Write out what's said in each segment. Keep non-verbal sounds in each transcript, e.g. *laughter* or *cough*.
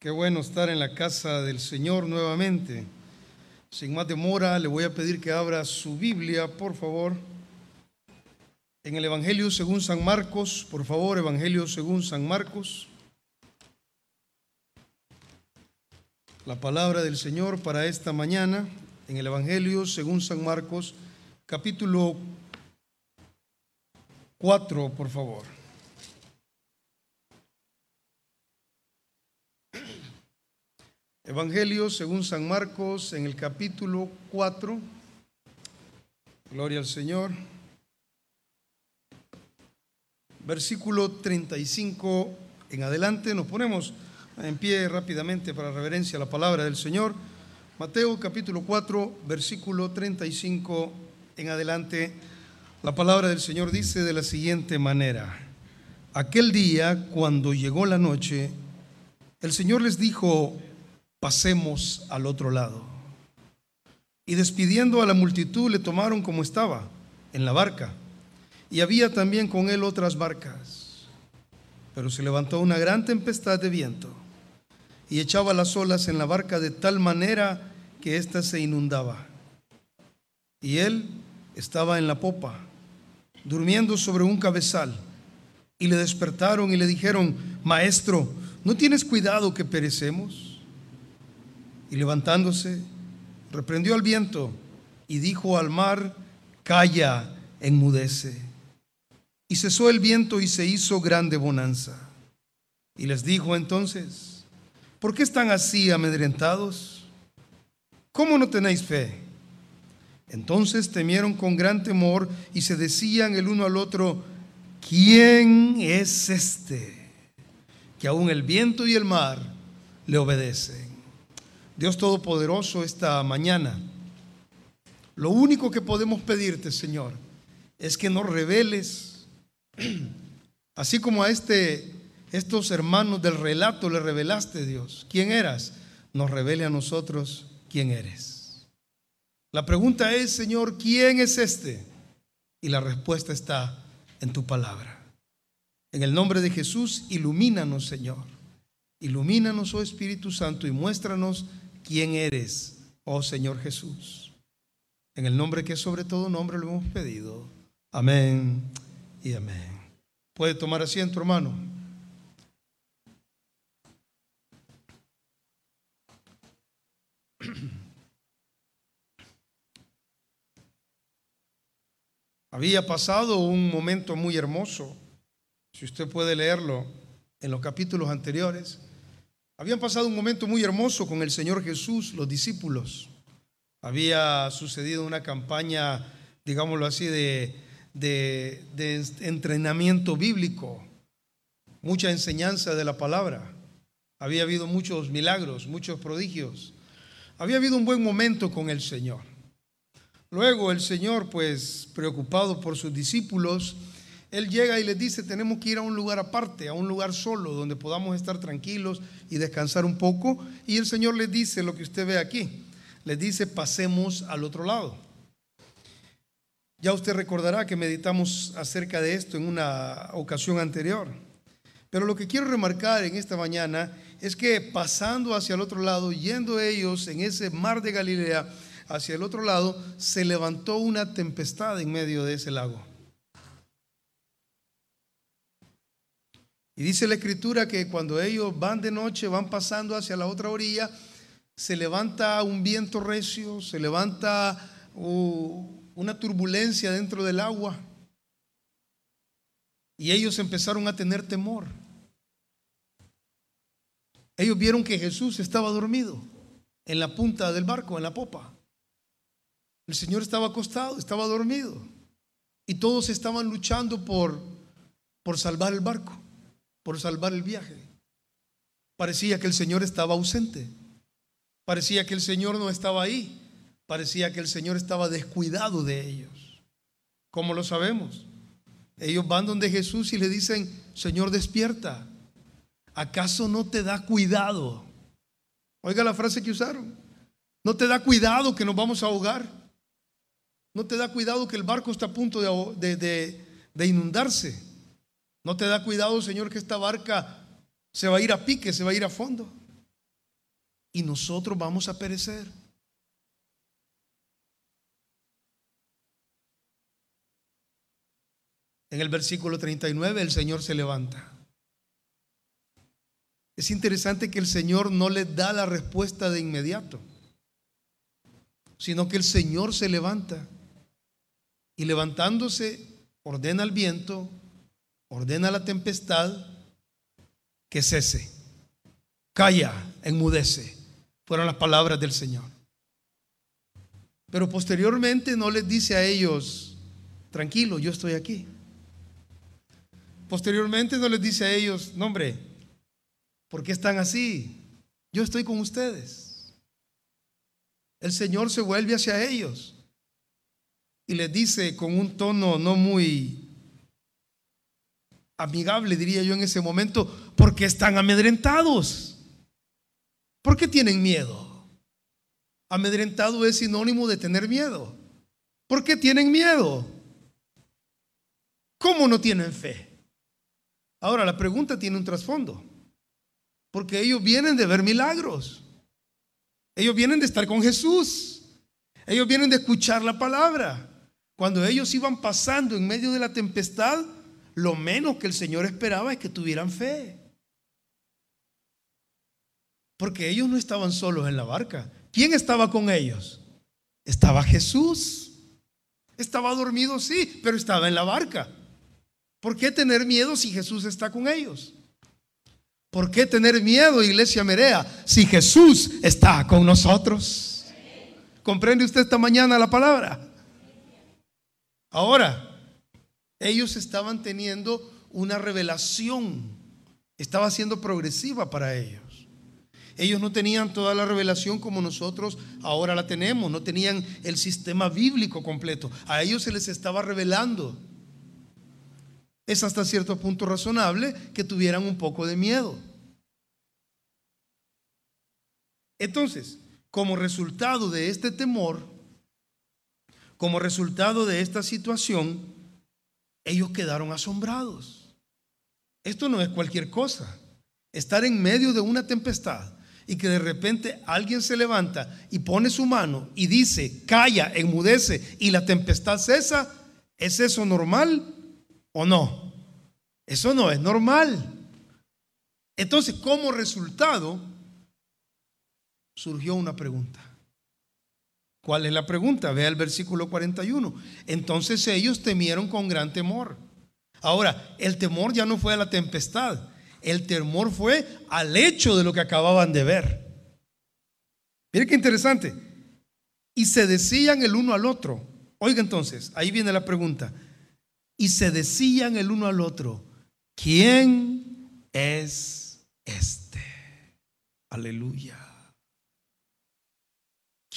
Qué bueno estar en la casa del Señor nuevamente. Sin más demora, le voy a pedir que abra su Biblia, por favor. En el Evangelio según San Marcos, por favor, Evangelio según San Marcos. La palabra del Señor para esta mañana, en el Evangelio según San Marcos, capítulo 4, por favor. Evangelio según San Marcos en el capítulo 4. Gloria al Señor. Versículo 35 en adelante. Nos ponemos en pie rápidamente para reverencia a la palabra del Señor. Mateo capítulo 4, versículo 35 en adelante. La palabra del Señor dice de la siguiente manera. Aquel día, cuando llegó la noche, el Señor les dijo, pasemos al otro lado. Y despidiendo a la multitud le tomaron como estaba, en la barca. Y había también con él otras barcas. Pero se levantó una gran tempestad de viento y echaba las olas en la barca de tal manera que ésta se inundaba. Y él estaba en la popa, durmiendo sobre un cabezal. Y le despertaron y le dijeron, Maestro, ¿no tienes cuidado que perecemos? Y levantándose, reprendió al viento y dijo al mar, calla, enmudece. Y cesó el viento y se hizo grande bonanza. Y les dijo entonces, ¿por qué están así amedrentados? ¿Cómo no tenéis fe? Entonces temieron con gran temor y se decían el uno al otro, ¿quién es este? Que aún el viento y el mar le obedecen. Dios Todopoderoso, esta mañana, lo único que podemos pedirte, Señor, es que nos reveles, *clears throat* así como a este, estos hermanos del relato le revelaste, Dios, quién eras, nos revele a nosotros quién eres. La pregunta es, Señor, ¿quién es este? Y la respuesta está en tu palabra. En el nombre de Jesús, ilumínanos, Señor. Ilumínanos, oh Espíritu Santo, y muéstranos quién eres, oh Señor Jesús. En el nombre que es sobre todo nombre lo hemos pedido. Amén y amén. Puede tomar asiento, hermano. *clears throat* Había pasado un momento muy hermoso, si usted puede leerlo en los capítulos anteriores. Habían pasado un momento muy hermoso con el Señor Jesús, los discípulos. Había sucedido una campaña, digámoslo así, de, de, entrenamiento bíblico, mucha enseñanza de la palabra. Había habido muchos milagros, muchos prodigios. Había habido un buen momento con el Señor. Luego el Señor, pues preocupado por sus discípulos, él llega y les dice, tenemos que ir a un lugar aparte, a un lugar solo, donde podamos estar tranquilos y descansar un poco. Y el Señor les dice lo que usted ve aquí. Les dice, pasemos al otro lado. Ya usted recordará que meditamos acerca de esto en una ocasión anterior. Pero lo que quiero remarcar en esta mañana es que pasando hacia el otro lado, yendo ellos en ese mar de Galilea, hacia el otro lado, se levantó una tempestad en medio de ese lago. Y dice la escritura que cuando ellos van de noche, van pasando hacia la otra orilla, se levanta un viento recio, se levanta una turbulencia dentro del agua. Y ellos empezaron a tener temor. Ellos vieron que Jesús estaba dormido en la punta del barco, en la popa. El Señor estaba acostado, estaba dormido. Y todos estaban luchando por, por salvar el barco por salvar el viaje. Parecía que el Señor estaba ausente. Parecía que el Señor no estaba ahí. Parecía que el Señor estaba descuidado de ellos. ¿Cómo lo sabemos? Ellos van donde Jesús y le dicen, Señor, despierta. ¿Acaso no te da cuidado? Oiga la frase que usaron. ¿No te da cuidado que nos vamos a ahogar? ¿No te da cuidado que el barco está a punto de, de, de inundarse? ¿No te da cuidado, Señor, que esta barca se va a ir a pique, se va a ir a fondo? y nosotros vamos a perecer. En el versículo 39 el Señor se levanta. Es interesante que el Señor no le da la respuesta de inmediato, sino que el Señor se levanta y levantándose ordena al viento, ordena la tempestad que cese, calla, enmudece. Fueron las palabras del Señor. Pero posteriormente no les dice a ellos, tranquilo, yo estoy aquí. Posteriormente no les dice a ellos, no hombre, ¿por qué están así? Yo estoy con ustedes. El Señor se vuelve hacia ellos y les dice con un tono no muy amigable, diría yo en ese momento, ¿por qué están amedrentados? ¿Por qué tienen miedo? Amedrentado es sinónimo de tener miedo. ¿Por qué tienen miedo? ¿Cómo no tienen fe? Ahora, la pregunta tiene un trasfondo. Porque ellos vienen de ver milagros. Ellos vienen de estar con Jesús. Ellos vienen de escuchar la palabra. Cuando ellos iban pasando en medio de la tempestad, lo menos que el Señor esperaba es que tuvieran fe. Porque ellos no estaban solos en la barca. ¿Quién estaba con ellos? Estaba Jesús. Estaba dormido, sí, pero estaba en la barca. ¿Por qué tener miedo si Jesús está con ellos? ¿Por qué tener miedo, iglesia Merea, si Jesús está con nosotros? ¿Comprende usted esta mañana la palabra? Ahora, ellos estaban teniendo una revelación, estaba siendo progresiva para ellos. Ellos no tenían toda la revelación como nosotros ahora la tenemos, no tenían el sistema bíblico completo. A ellos se les estaba revelando. Es hasta cierto punto razonable que tuvieran un poco de miedo. Entonces, como resultado de este temor, como resultado de esta situación, ellos quedaron asombrados. Esto no es cualquier cosa. Estar en medio de una tempestad y que de repente alguien se levanta y pone su mano y dice, calla, enmudece y la tempestad cesa, ¿es eso normal o no? Eso no es normal. Entonces, como resultado, surgió una pregunta. ¿Cuál es la pregunta? Vea el versículo 41. Entonces ellos temieron con gran temor. Ahora, el temor ya no fue a la tempestad, el temor fue al hecho de lo que acababan de ver. Mire qué interesante. Y se decían el uno al otro. Oiga entonces, ahí viene la pregunta. Y se decían el uno al otro, ¿quién es este? Aleluya.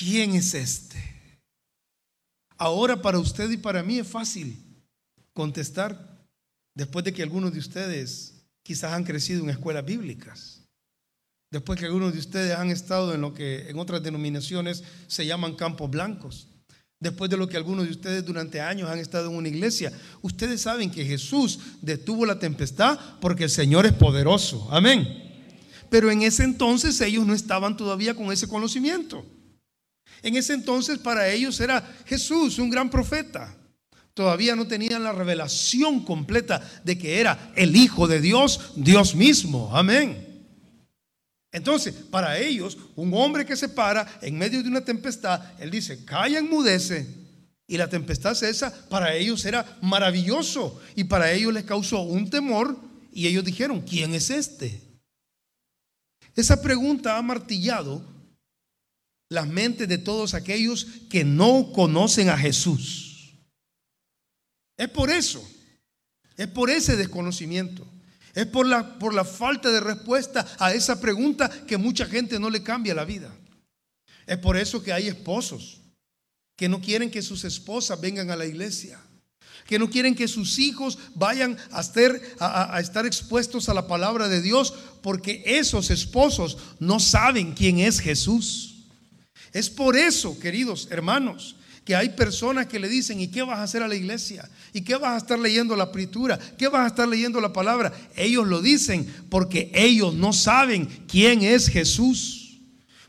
¿Quién es este? Ahora para usted y para mí es fácil contestar después de que algunos de ustedes quizás han crecido en escuelas bíblicas. Después que algunos de ustedes han estado en lo que en otras denominaciones se llaman campos blancos. Después de lo que algunos de ustedes durante años han estado en una iglesia. Ustedes saben que Jesús detuvo la tempestad porque el Señor es poderoso. Amén. Pero en ese entonces ellos no estaban todavía con ese conocimiento. En ese entonces para ellos era Jesús, un gran profeta. Todavía no tenían la revelación completa de que era el Hijo de Dios, Dios mismo. Amén. Entonces, para ellos, un hombre que se para en medio de una tempestad, él dice, calla, enmudece, y la tempestad cesa, para ellos era maravilloso, y para ellos les causó un temor, y ellos dijeron, ¿quién es este? Esa pregunta ha martillado las mentes de todos aquellos que no conocen a Jesús. Es por eso, es por ese desconocimiento, es por la, por la falta de respuesta a esa pregunta que mucha gente no le cambia la vida. Es por eso que hay esposos que no quieren que sus esposas vengan a la iglesia, que no quieren que sus hijos vayan a estar, a estar expuestos a la palabra de Dios, porque esos esposos no saben quién es Jesús. Es por eso, queridos hermanos, que hay personas que le dicen, ¿y qué vas a hacer a la iglesia? ¿Y qué vas a estar leyendo la escritura? ¿Qué vas a estar leyendo la palabra? Ellos lo dicen porque ellos no saben quién es Jesús.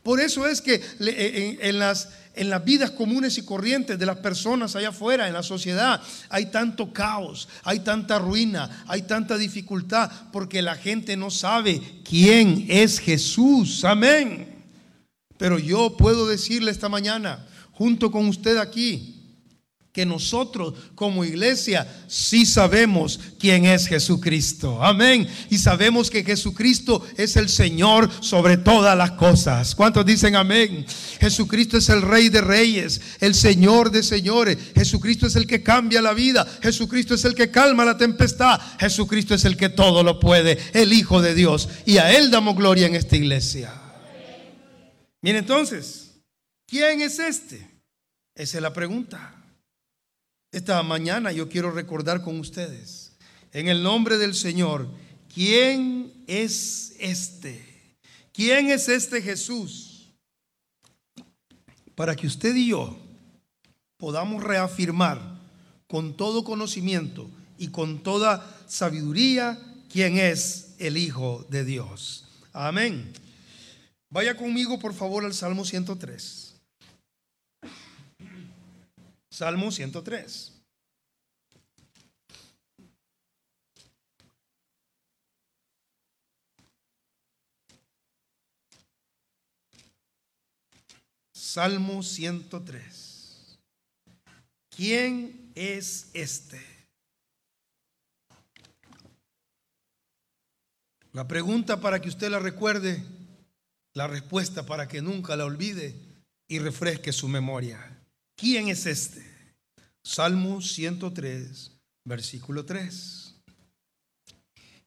Por eso es que en, las, en las vidas comunes y corrientes de las personas allá afuera, en la sociedad, hay tanto caos, hay tanta ruina, hay tanta dificultad, porque la gente no sabe quién es Jesús. Amén. Pero yo puedo decirle esta mañana, junto con usted aquí, que nosotros como iglesia sí sabemos quién es Jesucristo. Amén. Y sabemos que Jesucristo es el Señor sobre todas las cosas. ¿Cuántos dicen amén? Jesucristo es el Rey de Reyes, el Señor de Señores. Jesucristo es el que cambia la vida. Jesucristo es el que calma la tempestad. Jesucristo es el que todo lo puede, el Hijo de Dios. Y a Él damos gloria en esta iglesia. Miren entonces, ¿quién es este? Esa es la pregunta. Esta mañana yo quiero recordar con ustedes, en el nombre del Señor, ¿quién es este? ¿Quién es este Jesús? Para que usted y yo podamos reafirmar con todo conocimiento y con toda sabiduría quién es el Hijo de Dios. Amén. Vaya conmigo por favor al Salmo 103. Salmo 103. Salmo 103. ¿Quién es este? La pregunta para que usted la recuerde, la respuesta para que nunca la olvide y refresque su memoria. ¿Quién es este? Salmo 103, versículo 3.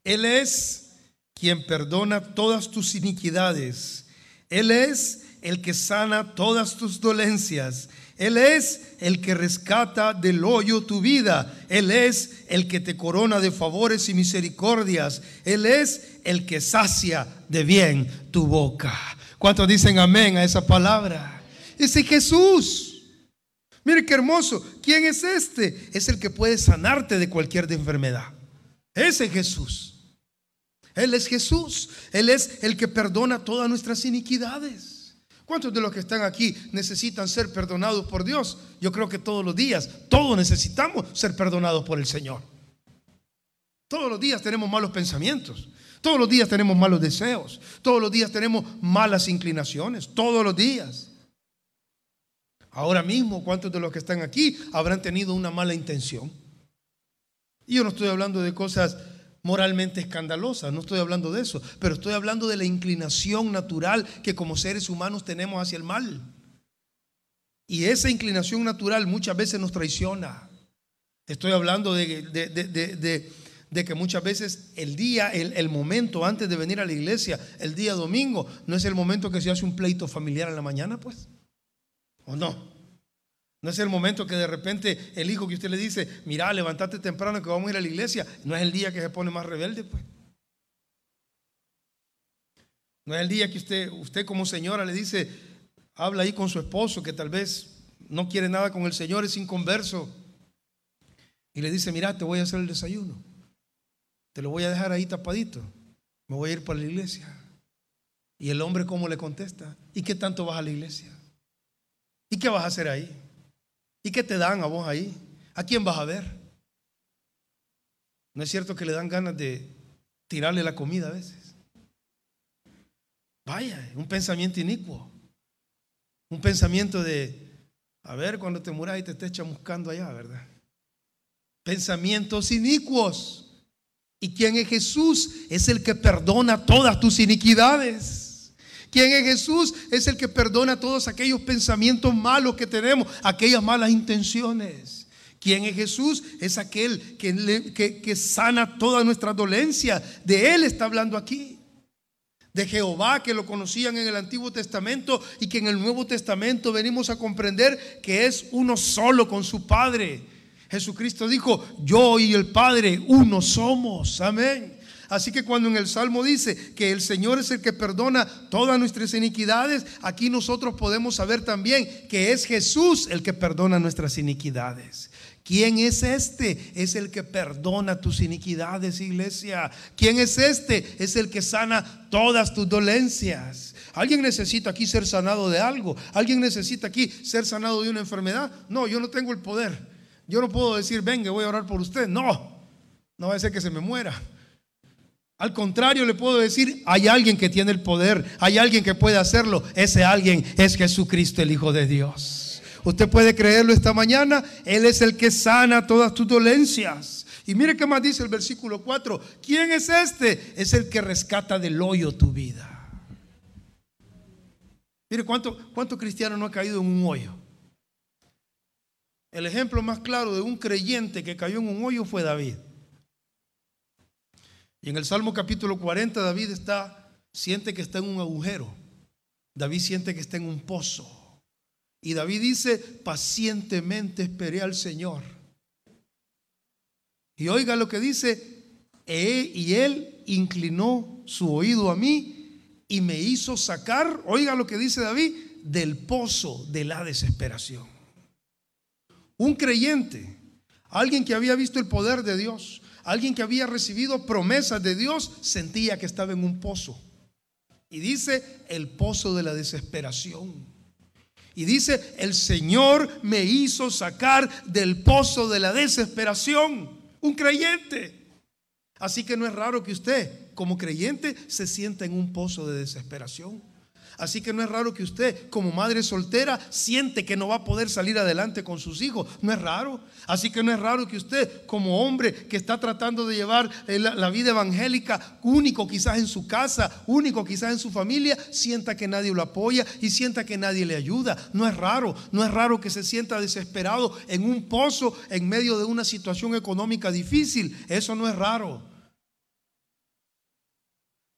Él es quien perdona todas tus iniquidades. Él es el que sana todas tus dolencias. Él es el que rescata del hoyo tu vida. Él es el que te corona de favores y misericordias. Él es el que sacia de bien tu boca. ¿Cuántos dicen amén a esa palabra? Ese Jesús. Mire qué hermoso. ¿Quién es este? Es el que puede sanarte de cualquier enfermedad. Ese es Jesús. Él es Jesús. Él es el que perdona todas nuestras iniquidades. ¿Cuántos de los que están aquí necesitan ser perdonados por Dios? Yo creo que todos los días, todos necesitamos ser perdonados por el Señor. Todos los días tenemos malos pensamientos. Todos los días tenemos malos deseos. Todos los días tenemos malas inclinaciones. Todos los días. Ahora mismo, ¿cuántos de los que están aquí habrán tenido una mala intención? Y yo no estoy hablando de cosas moralmente escandalosas, no estoy hablando de eso, pero estoy hablando de la inclinación natural que como seres humanos tenemos hacia el mal. Y esa inclinación natural muchas veces nos traiciona. Estoy hablando de, que muchas veces el día, el, el, momento antes de venir a la iglesia, el día domingo, no es el momento que se hace un pleito familiar en la mañana, pues. ¿O no? No es el momento que de repente el hijo que usted le dice, mira, levántate temprano que vamos a ir a la iglesia. No es el día que se pone más rebelde, pues. No es el día que usted, usted como señora le dice, habla ahí con su esposo que tal vez no quiere nada con el Señor, es inconverso. Y le dice, mira, te voy a hacer el desayuno. Te lo voy a dejar ahí tapadito. Me voy a ir para la iglesia. Y el hombre, ¿cómo le contesta? ¿Y qué tanto vas a la iglesia? ¿Y qué vas a hacer ahí? ¿Y qué te dan a vos ahí? ¿A quién vas a ver? ¿No es cierto que le dan ganas de tirarle la comida a veces? Vaya, un pensamiento inicuo. Un pensamiento de, a ver, cuando te muras y te estés chamuscando allá, ¿verdad? Pensamientos inicuos. ¿Y quién es Jesús? Es el que perdona todas tus iniquidades. ¿Quién es Jesús? Es el que perdona todos aquellos pensamientos malos que tenemos, aquellas malas intenciones. ¿Quién es Jesús? Es aquel que, que, sana toda nuestra dolencia. De Él está hablando aquí. De Jehová que lo conocían en el Antiguo Testamento y que en el Nuevo Testamento venimos a comprender que es uno solo con su Padre. Jesucristo dijo, yo y el Padre uno somos. Amén. Así que cuando en el Salmo dice que el Señor es el que perdona todas nuestras iniquidades, aquí nosotros podemos saber también que es Jesús el que perdona nuestras iniquidades. ¿Quién es este? Es el que perdona tus iniquidades, iglesia. ¿Quién es este? Es el que sana todas tus dolencias. Alguien necesita aquí ser sanado de algo. Alguien necesita aquí ser sanado de una enfermedad. No, yo no tengo el poder. Yo no puedo decir, venga, voy a orar por usted. No, no va a ser que se me muera. Al contrario, le puedo decir, hay alguien que tiene el poder, hay alguien que puede hacerlo. Ese alguien es Jesucristo, el Hijo de Dios. Usted puede creerlo esta mañana, Él es el que sana todas tus dolencias. Y mire qué más dice el versículo 4. ¿Quién es este? Es el que rescata del hoyo tu vida. Mire cuánto, cuánto cristiano no ha caído en un hoyo. El ejemplo más claro de un creyente que cayó en un hoyo fue David. Y en el Salmo capítulo 40 David está, siente que está en un agujero. David siente que está en un pozo. Y David dice, pacientemente esperé al Señor. Y oiga lo que dice, e, y él inclinó su oído a mí y me hizo sacar, oiga lo que dice David, del pozo de la desesperación. Un creyente, alguien que había visto el poder de Dios, Alguien que había recibido promesas de Dios sentía que estaba en un pozo. Y dice el pozo de la desesperación. Y dice, el Señor me hizo sacar del pozo de la desesperación. Un creyente. Así que no es raro que usted, como creyente, se sienta en un pozo de desesperación. Así que no es raro que usted, como madre soltera, siente que no va a poder salir adelante con sus hijos. No es raro. Así que no es raro que usted, como hombre que está tratando de llevar eh, la, vida evangélica, único quizás en su casa, único quizás en su familia, sienta que nadie lo apoya y sienta que nadie le ayuda. No es raro. No es raro que se sienta desesperado en un pozo en medio de una situación económica difícil. Eso no es raro.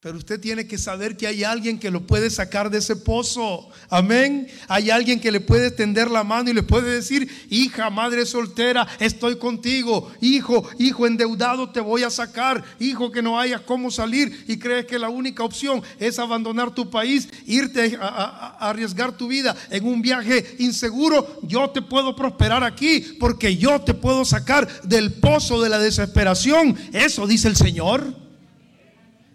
Pero usted tiene que saber que hay alguien que lo puede sacar de ese pozo. Amén. Hay alguien que le puede tender la mano y le puede decir, hija, madre soltera, estoy contigo. Hijo, hijo endeudado, te voy a sacar. Hijo, que no hayas cómo salir y crees que la única opción es abandonar tu país, irte a, arriesgar tu vida en un viaje inseguro. Yo te puedo prosperar aquí porque yo te puedo sacar del pozo de la desesperación. Eso dice el Señor.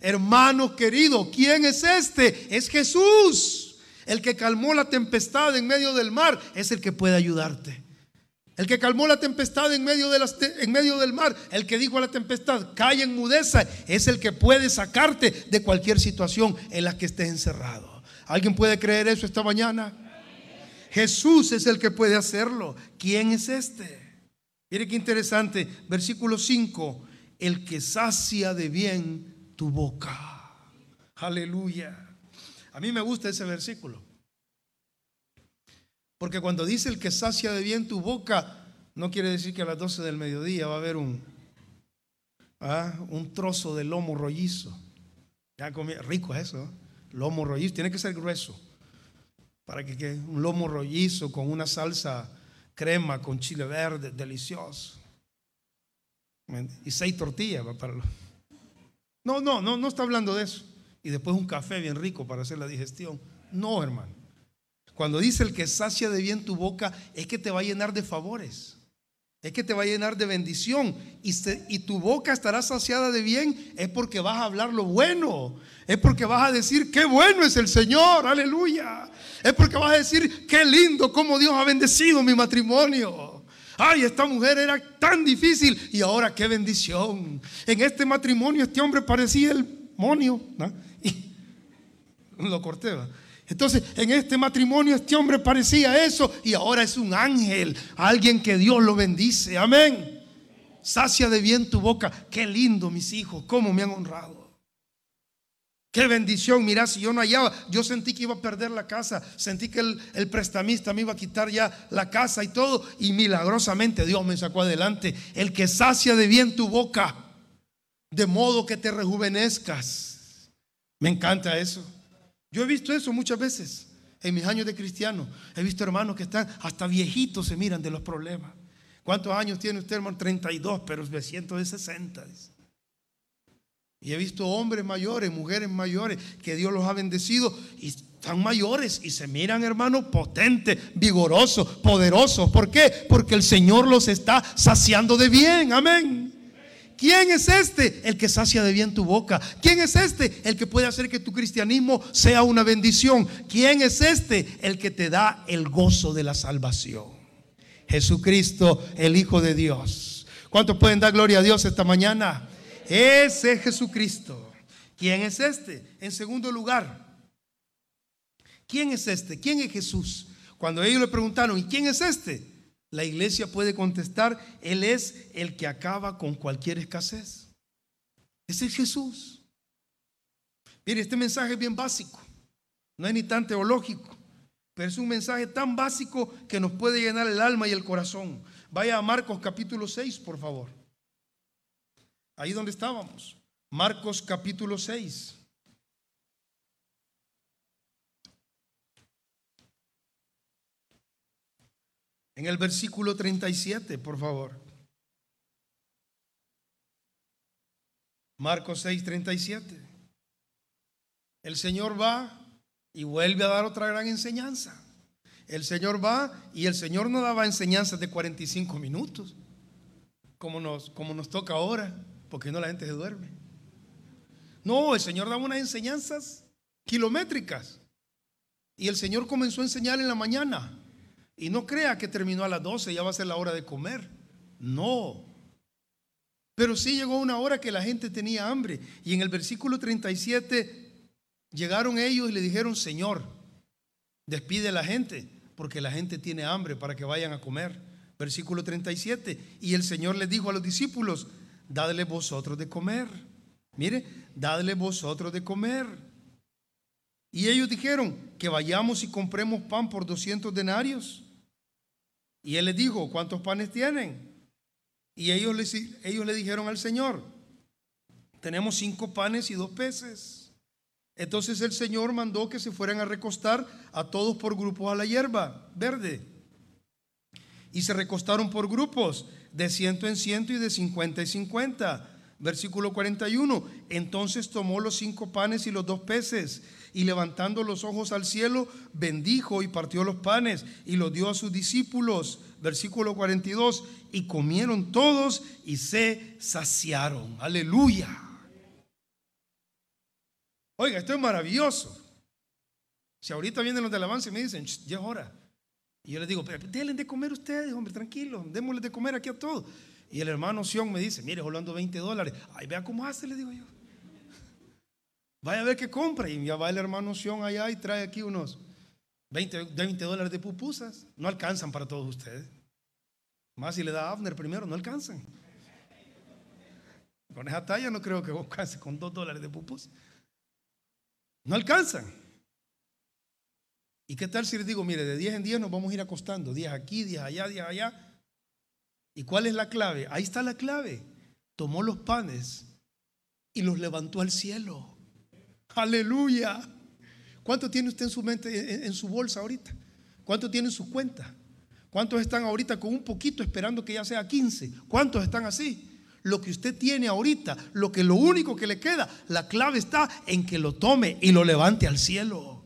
Hermano querido, ¿quién es este? Es Jesús. El que calmó la tempestad en medio del mar es el que puede ayudarte. El que calmó la tempestad en medio, en medio del mar, el que dijo a la tempestad, calla, enmudeza, es el que puede sacarte de cualquier situación en la que estés encerrado. ¿Alguien puede creer eso esta mañana? Jesús es el que puede hacerlo. ¿Quién es este? Mire qué interesante, versículo 5, el que sacia de bien tu boca. Aleluya. A mí me gusta ese versículo. Porque cuando dice el que sacia de bien tu boca, no quiere decir que a las 12 del mediodía va a haber un, ¿ah? un trozo de lomo rollizo. Ya rico es eso, lomo rollizo, tiene que ser grueso. Para que quede un lomo rollizo con una salsa crema, con chile verde, delicioso. Y seis tortillas para los no, no, no, no está hablando de eso. Y después un café bien rico para hacer la digestión. No, hermano. Cuando dice el que sacia de bien tu boca, es que te va a llenar de favores. Es que te va a llenar de bendición. Y, y tu boca estará saciada de bien. Es porque vas a hablar lo bueno. Es porque vas a decir, qué bueno es el Señor. Aleluya. Es porque vas a decir, qué lindo, cómo Dios ha bendecido mi matrimonio. Ay, esta mujer era tan difícil y ahora qué bendición. En este matrimonio este hombre parecía el monio. *laughs* Y lo corté. Entonces, en este matrimonio este hombre parecía eso y ahora es un ángel, alguien que Dios lo bendice. Amén. Sacia de bien tu boca. Qué lindo, mis hijos, cómo me han honrado. Qué bendición, mira, si yo no hallaba, yo sentí que iba a perder la casa, sentí que el, prestamista me iba a quitar ya la casa y todo, y milagrosamente Dios me sacó adelante. El que sacia de bien tu boca, de modo que te rejuvenezcas. Me encanta eso. Yo he visto eso muchas veces en mis años de cristiano. He visto hermanos que están hasta viejitos se miran de los problemas. ¿Cuántos años tiene usted, hermano? 32, pero me siento de 60. Y he visto hombres mayores, mujeres mayores, que Dios los ha bendecido y están mayores y se miran, hermanos, potentes, vigorosos, poderosos. ¿Por qué? Porque el Señor los está saciando de bien. Amén. ¿Quién es este? El que sacia de bien tu boca. ¿Quién es este? El que puede hacer que tu cristianismo sea una bendición. ¿Quién es este? El que te da el gozo de la salvación. Jesucristo, el Hijo de Dios. ¿Cuántos pueden dar gloria a Dios esta mañana? Ese es Jesucristo. ¿Quién es este? En segundo lugar, ¿quién es este? ¿Quién es Jesús? Cuando ellos le preguntaron, ¿y quién es este? La iglesia puede contestar, Él es el que acaba con cualquier escasez. Ese es Jesús. Mire, este mensaje es bien básico, no es ni tan teológico, pero es un mensaje tan básico que nos puede llenar el alma y el corazón. Vaya a Marcos capítulo 6, por favor. Ahí donde estábamos. Marcos capítulo 6. En el versículo 37, por favor. Marcos 6, 37. El Señor va y vuelve a dar otra gran enseñanza. El Señor va y el Señor no daba enseñanzas de 45 minutos, como nos, como nos toca ahora, porque no la gente se duerme. No, el Señor daba unas enseñanzas kilométricas. Y el Señor comenzó a enseñar en la mañana. Y no crea que terminó a las 12, ya va a ser la hora de comer. No. Pero sí llegó una hora que la gente tenía hambre. Y en el versículo 37 llegaron ellos y le dijeron, Señor, despide a la gente, porque la gente tiene hambre para que vayan a comer. Versículo 37. Y el Señor les dijo a los discípulos, dadle vosotros de comer. Mire, dadle vosotros de comer. Y ellos dijeron que vayamos y compremos pan por 200 denarios. Y él les dijo, ¿cuántos panes tienen? Y ellos le, ellos le dijeron al Señor, tenemos cinco panes y dos peces. Entonces el Señor mandó que se fueran a recostar a todos por grupos a la hierba verde. Y se recostaron por grupos, de ciento en ciento y de cincuenta y cincuenta. Versículo 41. Entonces tomó los cinco panes y los dos peces y levantando los ojos al cielo, bendijo y partió los panes y los dio a sus discípulos. Versículo 42. Y comieron todos y se saciaron. Aleluya. Oiga, esto es maravilloso. Si ahorita vienen los del avance y me dicen, ya es hora. Y yo les digo, pero denle de comer ustedes, hombre, tranquilo, démosles de comer aquí a todos. Y el hermano Sion me dice, mire, hablando 20 dólares. Ay, vea cómo hace, le digo yo. Vaya a ver qué compra. Y ya va el hermano Sion allá y trae aquí unos 20, 20 dólares de pupusas. No alcanzan para todos ustedes. Más si le da a Abner primero, no alcanzan. Con esa talla no creo que alcance con 2 dólares de pupusas. No alcanzan. ¿Y qué tal si les digo, mire, de 10 en 10 nos vamos a ir acostando? 10 aquí, 10 allá, 10 allá. ¿Y cuál es la clave? Ahí está la clave. Tomó los panes y los levantó al cielo. Aleluya. ¿Cuánto tiene usted en su mente, en, su bolsa ahorita? ¿Cuánto tiene en su cuenta? ¿Cuántos están ahorita con un poquito esperando que ya sea 15? ¿Cuántos están así? Lo que usted tiene ahorita, lo que lo único que le queda, la clave está en que lo tome y lo levante al cielo.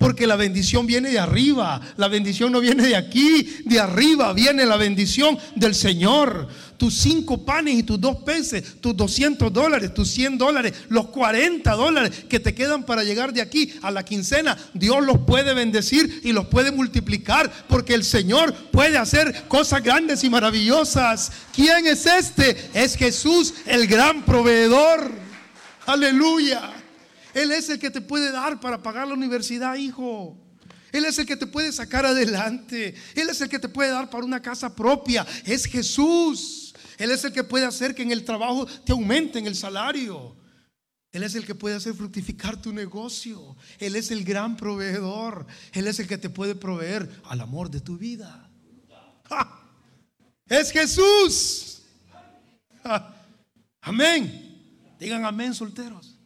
Porque la bendición viene de arriba. La bendición no viene de aquí. De arriba viene la bendición del Señor. Tus cinco panes y tus dos peces, tus 200 dólares, tus 100 dólares, los 40 dólares que te quedan para llegar de aquí a la quincena, Dios los puede bendecir y los puede multiplicar porque el Señor puede hacer cosas grandes y maravillosas. ¿Quién es este? Es Jesús, el gran proveedor. Aleluya. Él es el que te puede dar para pagar la universidad, hijo. Él es el que te puede sacar adelante. Él es el que te puede dar para una casa propia. Es Jesús. Él es el que puede hacer que en el trabajo te aumenten el salario. Él es el que puede hacer fructificar tu negocio. Él es el gran proveedor. Él es el que te puede proveer al amor de tu vida. *laughs* Es Jesús. *laughs* Amén. Digan amén, solteros.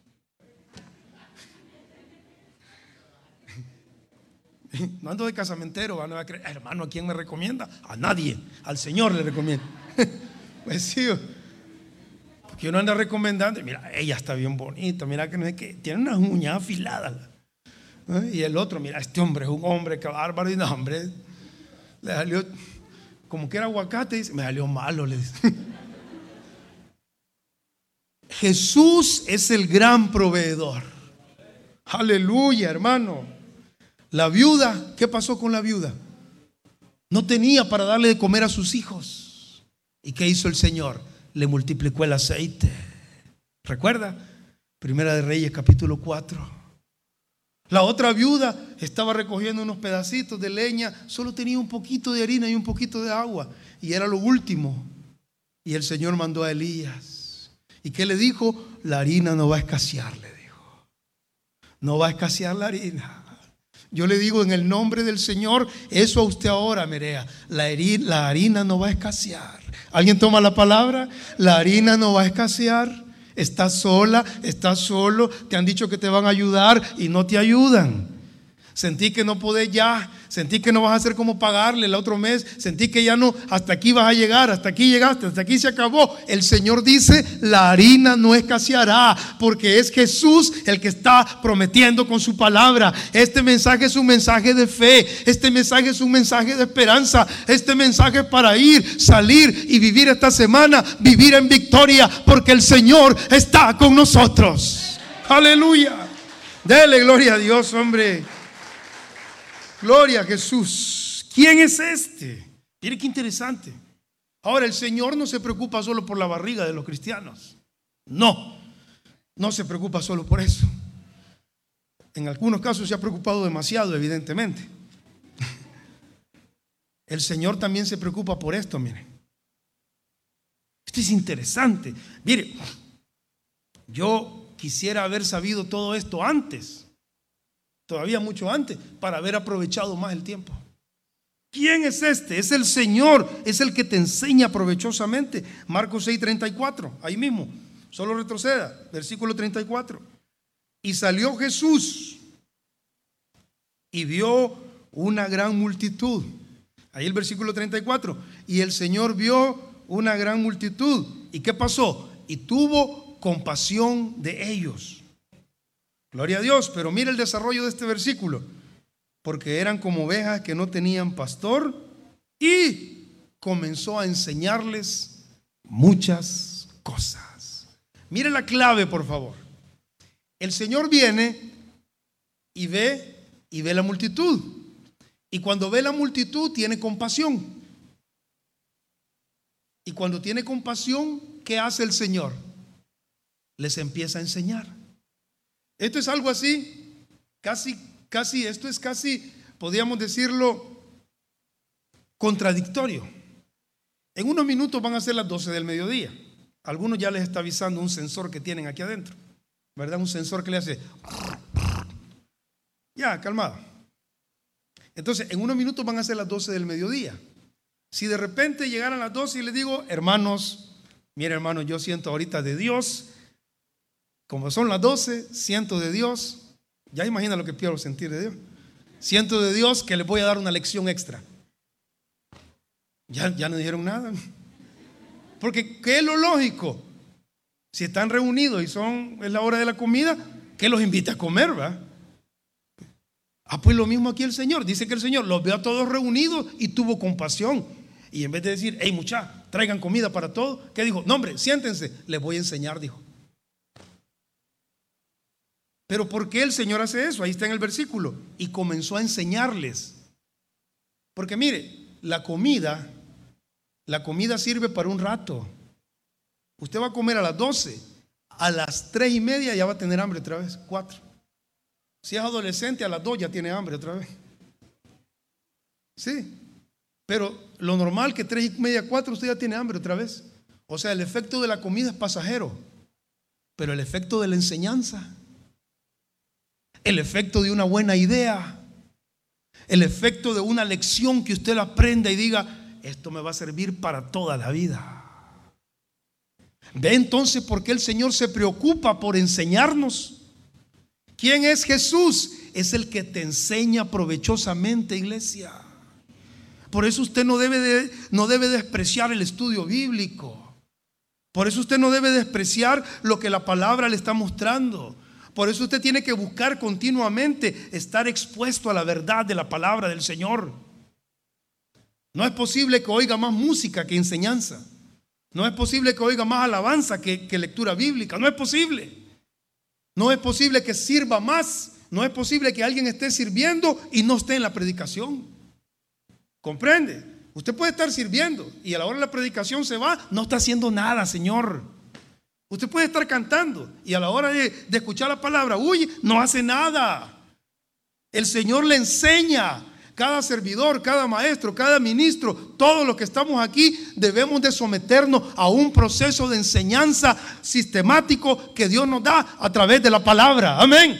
*laughs* No ando de casamentero, hermano, ¿a quién me recomienda? A nadie, al Señor le recomiendo. *laughs* Pues sí, porque uno anda recomendando, mira, ella está bien bonita, mira que, tiene unas uñas afiladas. Y el otro, mira, este hombre es un hombre que bárbaro y no, hombre, le salió como que era aguacate, dice, me salió malo. *laughs* Jesús es el gran proveedor. Aleluya, hermano. La viuda, ¿qué pasó con la viuda? No tenía para darle de comer a sus hijos. ¿Y qué hizo el Señor? Le multiplicó el aceite. ¿Recuerda? Primera de Reyes capítulo 4. La otra viuda estaba recogiendo unos pedacitos de leña, solo tenía un poquito de harina y un poquito de agua, y era lo último. Y el Señor mandó a Elías. ¿Y qué le dijo? La harina no va a escasear, le dijo. No va a escasear la harina. Yo le digo en el nombre del Señor, eso a usted ahora, Merea. La, la harina no va a escasear. ¿Alguien toma la palabra? La harina no va a escasear. Estás sola, estás solo, te han dicho que te van a ayudar y no te ayudan. Sentí que no podés ya, sentí que no vas a hacer como pagarle el otro mes, sentí que ya no, hasta aquí vas a llegar, hasta aquí llegaste, hasta aquí se acabó. El Señor dice, la harina no escaseará, porque es Jesús el que está prometiendo con su palabra. Este mensaje es un mensaje de fe, este mensaje es un mensaje de esperanza, este mensaje es para ir, salir y vivir esta semana, vivir en victoria, porque el Señor está con nosotros. Aleluya. Dele gloria a Dios, hombre. Gloria a Jesús. ¿Quién es este? Mire qué interesante. Ahora, el Señor no se preocupa solo por la barriga de los cristianos. No, no se preocupa solo por eso. En algunos casos se ha preocupado demasiado, evidentemente. *laughs* El Señor también se preocupa por esto, mire. Esto es interesante. Mire, yo quisiera haber sabido todo esto antes todavía mucho antes, para haber aprovechado más el tiempo. ¿Quién es este? Es el Señor, es el que te enseña provechosamente. Marcos 6:34, ahí mismo, solo retroceda, versículo 34. Y salió Jesús y vio una gran multitud. Ahí el versículo 34. Y el Señor vio una gran multitud. ¿Y qué pasó? Y tuvo compasión de ellos Gloria a Dios, pero mira el desarrollo de este versículo. Porque eran como ovejas que no tenían pastor y comenzó a enseñarles muchas cosas. Mire la clave, por favor. El Señor viene y ve y ve la multitud. Y cuando ve la multitud tiene compasión. Y cuando tiene compasión, ¿qué hace el Señor? Les empieza a enseñar. Esto es algo así, casi, casi, esto es casi, podríamos decirlo, contradictorio. En unos minutos van a ser las 12 del mediodía. Algunos ya les está avisando un sensor que tienen aquí adentro, ¿verdad? Un sensor que le hace... *clears throat* Ya, calmado. Entonces, en unos minutos van a ser las 12 del mediodía. Si de repente llegaran las 12 y les digo, hermanos, mire hermano, yo siento ahorita de Dios como son las 12, siento de Dios, ya imagina lo que quiero sentir de Dios. Siento de Dios que les voy a dar una lección extra. Ya, ya no dijeron nada. Porque, ¿qué es lo lógico? Si están reunidos y son, es la hora de la comida, ¿qué los invita a comer, va? Ah, pues lo mismo aquí el Señor. Dice que el Señor los vio a todos reunidos y tuvo compasión. Y en vez de decir, hey mucha, traigan comida para todos, ¿qué dijo? No, hombre, siéntense, les voy a enseñar, dijo. Pero ¿por qué el Señor hace eso? Ahí está en el versículo. Y comenzó a enseñarles. Porque mire, la comida, la comida sirve para un rato. Usted va a comer a las 12, a las 3 y media ya va a tener hambre otra vez, 4. Si es adolescente, a las 2 ya tiene hambre otra vez. Sí, pero lo normal que 3 y media, 4 usted ya tiene hambre otra vez. O sea, el efecto de la comida es pasajero, pero el efecto de la enseñanza el efecto de una buena idea, el efecto de una lección que usted aprenda y diga, esto me va a servir para toda la vida. Ve entonces por qué el Señor se preocupa por enseñarnos. ¿Quién es Jesús? Es el que te enseña provechosamente, iglesia. Por eso usted no debe, de, no debe despreciar el estudio bíblico. Por eso usted no debe despreciar lo que la palabra le está mostrando. Por eso usted tiene que buscar continuamente estar expuesto a la verdad de la palabra del Señor. No es posible que oiga más música que enseñanza. No es posible que oiga más alabanza que, que lectura bíblica. No es posible. No es posible que sirva más. No es posible que alguien esté sirviendo y no esté en la predicación. ¿Comprende? Usted puede estar sirviendo y a la hora de la predicación se va, no está haciendo nada, Señor. Usted puede estar cantando y a la hora de, escuchar la palabra, uy, no hace nada. El Señor le enseña. Cada servidor, cada maestro, cada ministro, todos los que estamos aquí debemos de someternos a un proceso de enseñanza sistemático que Dios nos da a través de la palabra. Amén.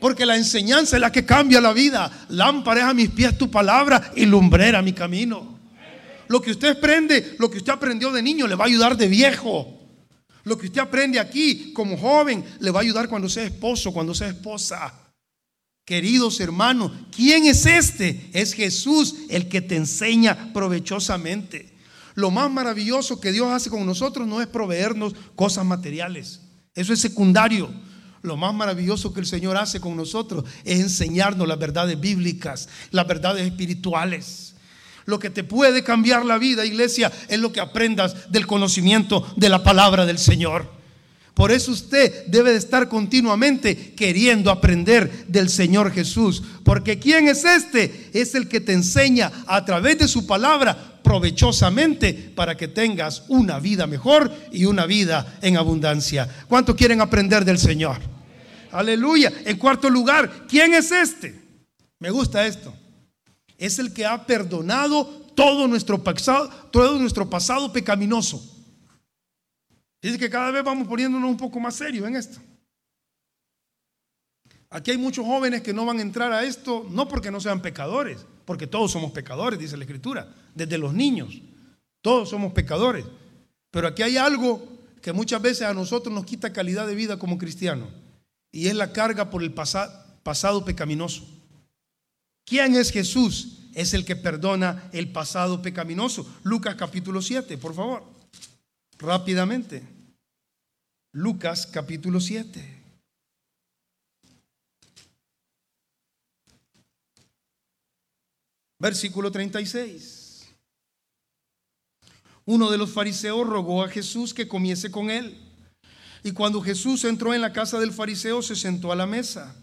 Porque la enseñanza es la que cambia la vida. Lámpara es a mis pies tu palabra y lumbrera mi camino. Lo que usted aprende, lo que usted aprendió de niño, le va a ayudar de viejo. Lo que usted aprende aquí como joven, le va a ayudar cuando sea esposo, cuando sea esposa. Queridos hermanos, ¿quién es este? Es Jesús el que te enseña provechosamente. Lo más maravilloso que Dios hace con nosotros no es proveernos cosas materiales. Eso es secundario. Lo más maravilloso que el Señor hace con nosotros es enseñarnos las verdades bíblicas, las verdades espirituales. Lo que te puede cambiar la vida, iglesia, es lo que aprendas del conocimiento de la palabra del Señor. Por eso usted debe de estar continuamente queriendo aprender del Señor Jesús. Porque ¿quién es este? Es el que te enseña a través de su palabra provechosamente para que tengas una vida mejor y una vida en abundancia. ¿Cuánto quieren aprender del Señor? Aleluya. En cuarto lugar, ¿quién es este? Me gusta esto. Es el que ha perdonado todo nuestro pasado, todo nuestro pasado pecaminoso. Dice que cada vez vamos poniéndonos un poco más serios en esto. Aquí hay muchos jóvenes que no van a entrar a esto, no porque no sean pecadores, porque todos somos pecadores, dice la Escritura, desde los niños, todos somos pecadores. Pero aquí hay algo que muchas veces a nosotros nos quita calidad de vida como cristianos, y es la carga por el pasado pecaminoso. ¿Quién es Jesús? Es el que perdona el pasado pecaminoso. Lucas capítulo 7, por favor, rápidamente. Lucas capítulo 7. Versículo 36. Uno de los fariseos rogó a Jesús que comiese con él. Y cuando Jesús entró en la casa del fariseo, se sentó a la mesa.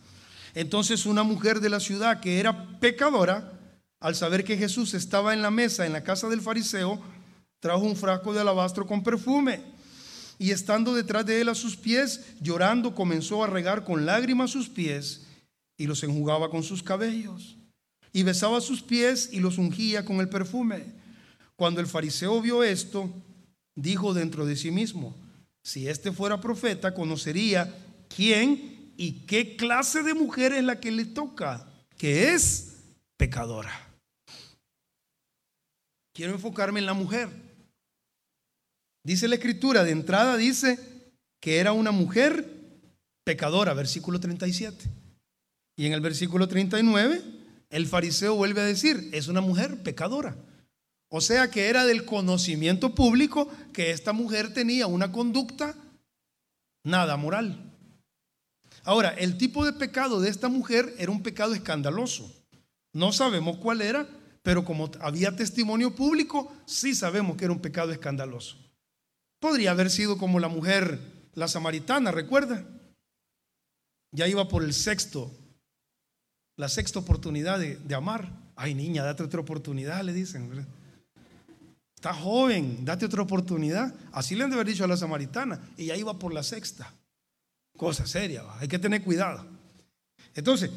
Entonces una mujer de la ciudad que era pecadora, al saber que Jesús estaba en la mesa en la casa del fariseo, trajo un frasco de alabastro con perfume y estando detrás de él a sus pies, llorando, comenzó a regar con lágrimas sus pies y los enjugaba con sus cabellos. Y besaba sus pies y los ungía con el perfume. Cuando el fariseo vio esto, dijo dentro de sí mismo, si este fuera profeta, conocería quién y qué clase de mujer es la que le toca, que es pecadora. Quiero enfocarme en la mujer. Dice la escritura, de entrada dice que era una mujer pecadora, versículo 37. Y en el versículo 39, el fariseo vuelve a decir, es una mujer pecadora. O sea que era del conocimiento público que esta mujer tenía una conducta nada moral. Ahora, el tipo de pecado de esta mujer era un pecado escandaloso. No sabemos cuál era, pero como había testimonio público, sí sabemos que era un pecado escandaloso. Podría haber sido como la mujer, la samaritana, ¿recuerda? Ya iba por el sexto, la sexta oportunidad de, amar. Ay, niña, date otra oportunidad, le dicen. Está joven, date otra oportunidad. Así le han de haber dicho a la samaritana. Y ya iba por la sexta. Cosa seria, hay que tener cuidado. Entonces,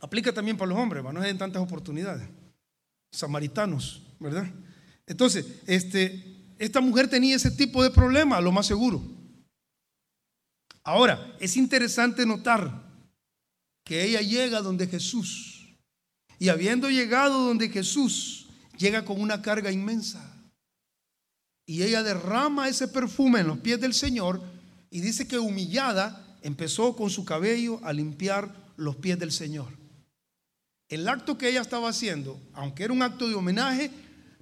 aplica también para los hombres, no hay tantas oportunidades. Samaritanos, ¿verdad? Entonces, este, esta mujer tenía ese tipo de problema, lo más seguro. Ahora, es interesante notar que ella llega donde Jesús. Y habiendo llegado donde Jesús, llega con una carga inmensa. Y ella derrama ese perfume en los pies del Señor y dice que humillada empezó con su cabello a limpiar los pies del Señor. El acto que ella estaba haciendo, aunque era un acto de homenaje,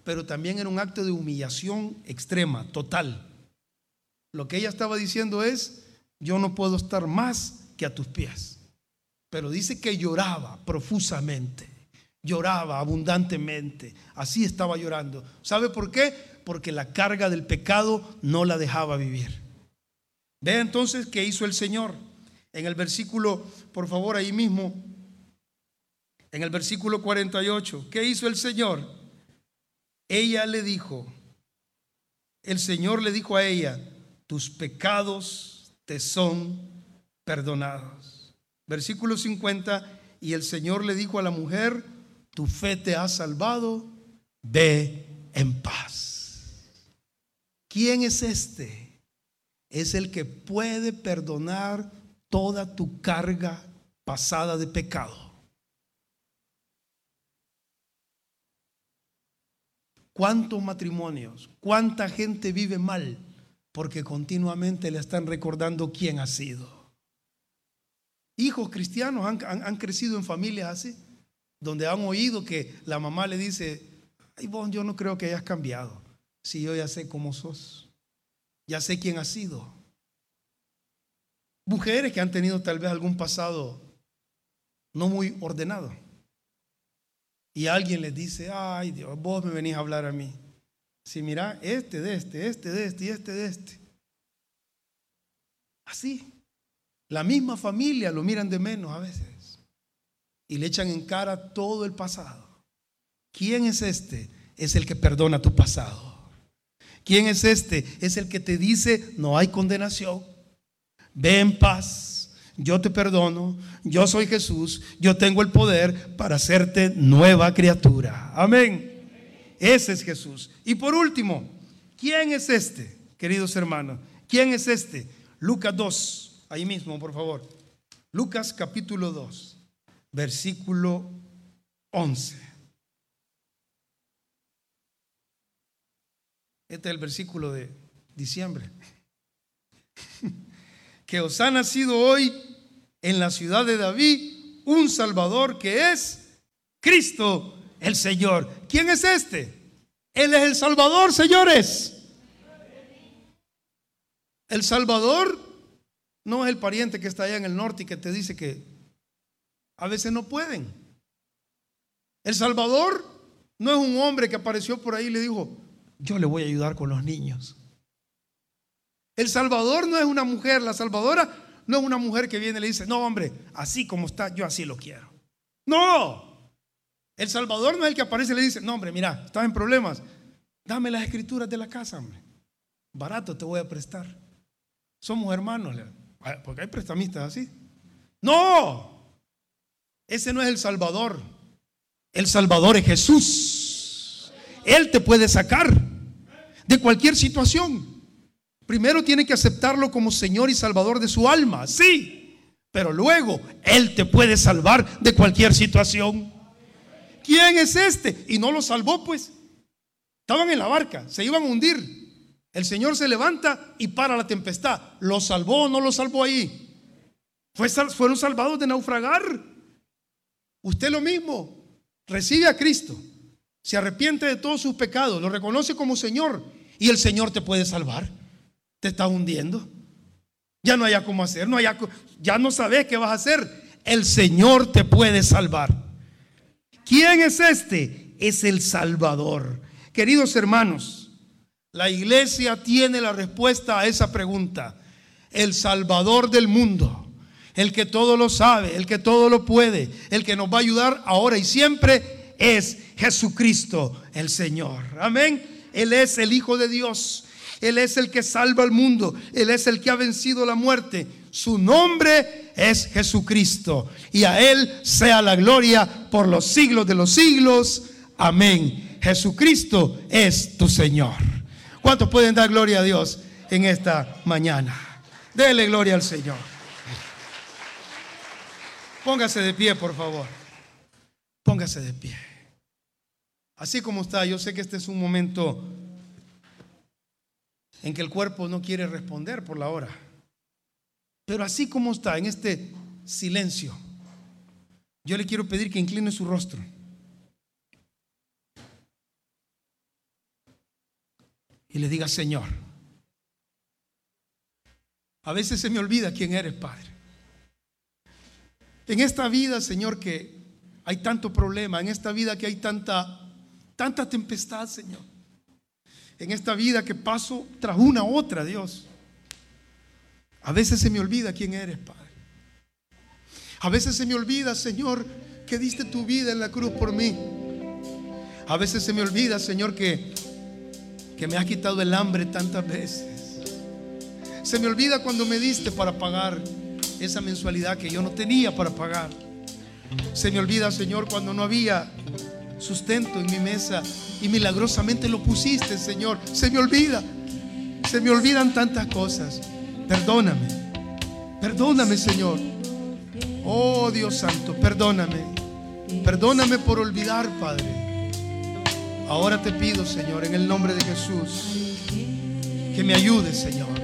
pero también era un acto de humillación extrema, total. Lo que ella estaba diciendo es, yo no puedo estar más que a tus pies. Pero dice que lloraba profusamente, Lloraba abundantemente. Así estaba llorando. ¿Sabe por qué? Porque la carga del pecado no la dejaba vivir. Vea entonces qué hizo el Señor. En el versículo, por favor, ahí mismo, en el versículo 48, ¿qué hizo el Señor? Ella le dijo, el Señor le dijo a ella, tus pecados te son perdonados. Versículo 50, y el Señor le dijo a la mujer, tu fe te ha salvado, ve en paz. ¿Quién es este? Es el que puede perdonar toda tu carga pasada de pecado. ¿Cuántos matrimonios, cuánta gente vive mal porque continuamente le están recordando quién ha sido? Hijos cristianos han, crecido en familias así, donde han oído que la mamá le dice, ay vos, yo no creo que hayas cambiado, si yo ya sé cómo sos, ya sé quién has sido. Mujeres que han tenido tal vez algún pasado no muy ordenado. Y alguien les dice, ay Dios, vos me venís a hablar a mí. Si mira, este de este, este de este y este de este. Así. La misma familia lo miran de menos a veces. Y le echan en cara todo el pasado. ¿Quién es este? Es el que perdona tu pasado. ¿Quién es este? Es el que te dice, no hay condenación. Ve en paz yo te perdono, yo soy Jesús, yo tengo el poder para hacerte nueva criatura. Amén. Ese es Jesús. Y por último, ¿quién es este, queridos hermanos? ¿Quién es este? Lucas 2, ahí mismo, por favor. Lucas capítulo 2, versículo 11. Este es el versículo de diciembre. *laughs* que os ha nacido hoy en la ciudad de David un Salvador que es Cristo el Señor. ¿Quién es este? Él es el Salvador, señores. El Salvador no es el pariente que está allá en el norte y que te dice que a veces no pueden. El Salvador no es un hombre que apareció por ahí y le dijo, yo le voy a ayudar con los niños. El Salvador no es una mujer, la Salvadora no es una mujer que viene y le dice, no hombre, así como está, yo así lo quiero. No, el Salvador no es el que aparece y le dice, no hombre, mira, estás en problemas, dame las escrituras de la casa, hombre. Barato te voy a prestar. Somos hermanos, porque hay prestamistas así. No, ese no es el Salvador. El Salvador es Jesús. Él te puede sacar de cualquier situación. Primero tiene que aceptarlo como Señor y Salvador de su alma, sí, pero luego Él te puede salvar de cualquier situación. ¿Quién es este? Y no lo salvó, pues. Estaban en la barca, se iban a hundir. El Señor se levanta y para la tempestad. ¿Lo salvó o no lo salvó ahí? fueron salvados de naufragar. Usted lo mismo. Recibe a Cristo. Se arrepiente de todos sus pecados. Lo reconoce como Señor. Y el Señor te puede salvar te está hundiendo. Ya no haya cómo hacer, no ya no sabes qué vas a hacer. El Señor te puede salvar. ¿Quién es este? Es el Salvador. Queridos hermanos, la iglesia tiene la respuesta a esa pregunta. El Salvador del mundo, el que todo lo sabe, el que todo lo puede, el que nos va a ayudar ahora y siempre es Jesucristo el Señor. Amén. Él es el Hijo de Dios. Él es el que salva al mundo. Él es el que ha vencido la muerte. Su nombre es Jesucristo. Y a Él sea la gloria por los siglos de los siglos. Amén. Jesucristo es tu Señor. ¿Cuántos pueden dar gloria a Dios en esta mañana? Dele gloria al Señor. Póngase de pie, por favor. Póngase de pie. Así como está, yo sé que este es un momento en que el cuerpo no quiere responder por la hora. Pero así como está, en este silencio, yo le quiero pedir que incline su rostro. Y le diga, Señor, a veces se me olvida quién eres, Padre. En esta vida, Señor, que hay tanto problema, en esta vida que hay tanta, tanta tempestad, Señor. En esta vida que paso tras una otra, Dios. A veces se me olvida quién eres, Padre. A veces se me olvida, Señor, que diste tu vida en la cruz por mí. A veces se me olvida, Señor, que, que me has quitado el hambre tantas veces. Se me olvida cuando me diste para pagar esa mensualidad que yo no tenía para pagar. Se me olvida, Señor, cuando no había sustento en mi mesa y milagrosamente lo pusiste, Señor. Se me olvida. Se me olvidan tantas cosas. Perdóname. Perdóname, Señor. Oh Dios Santo, perdóname. Perdóname por olvidar, Padre. Ahora te pido, Señor, en el nombre de Jesús, que me ayudes, Señor.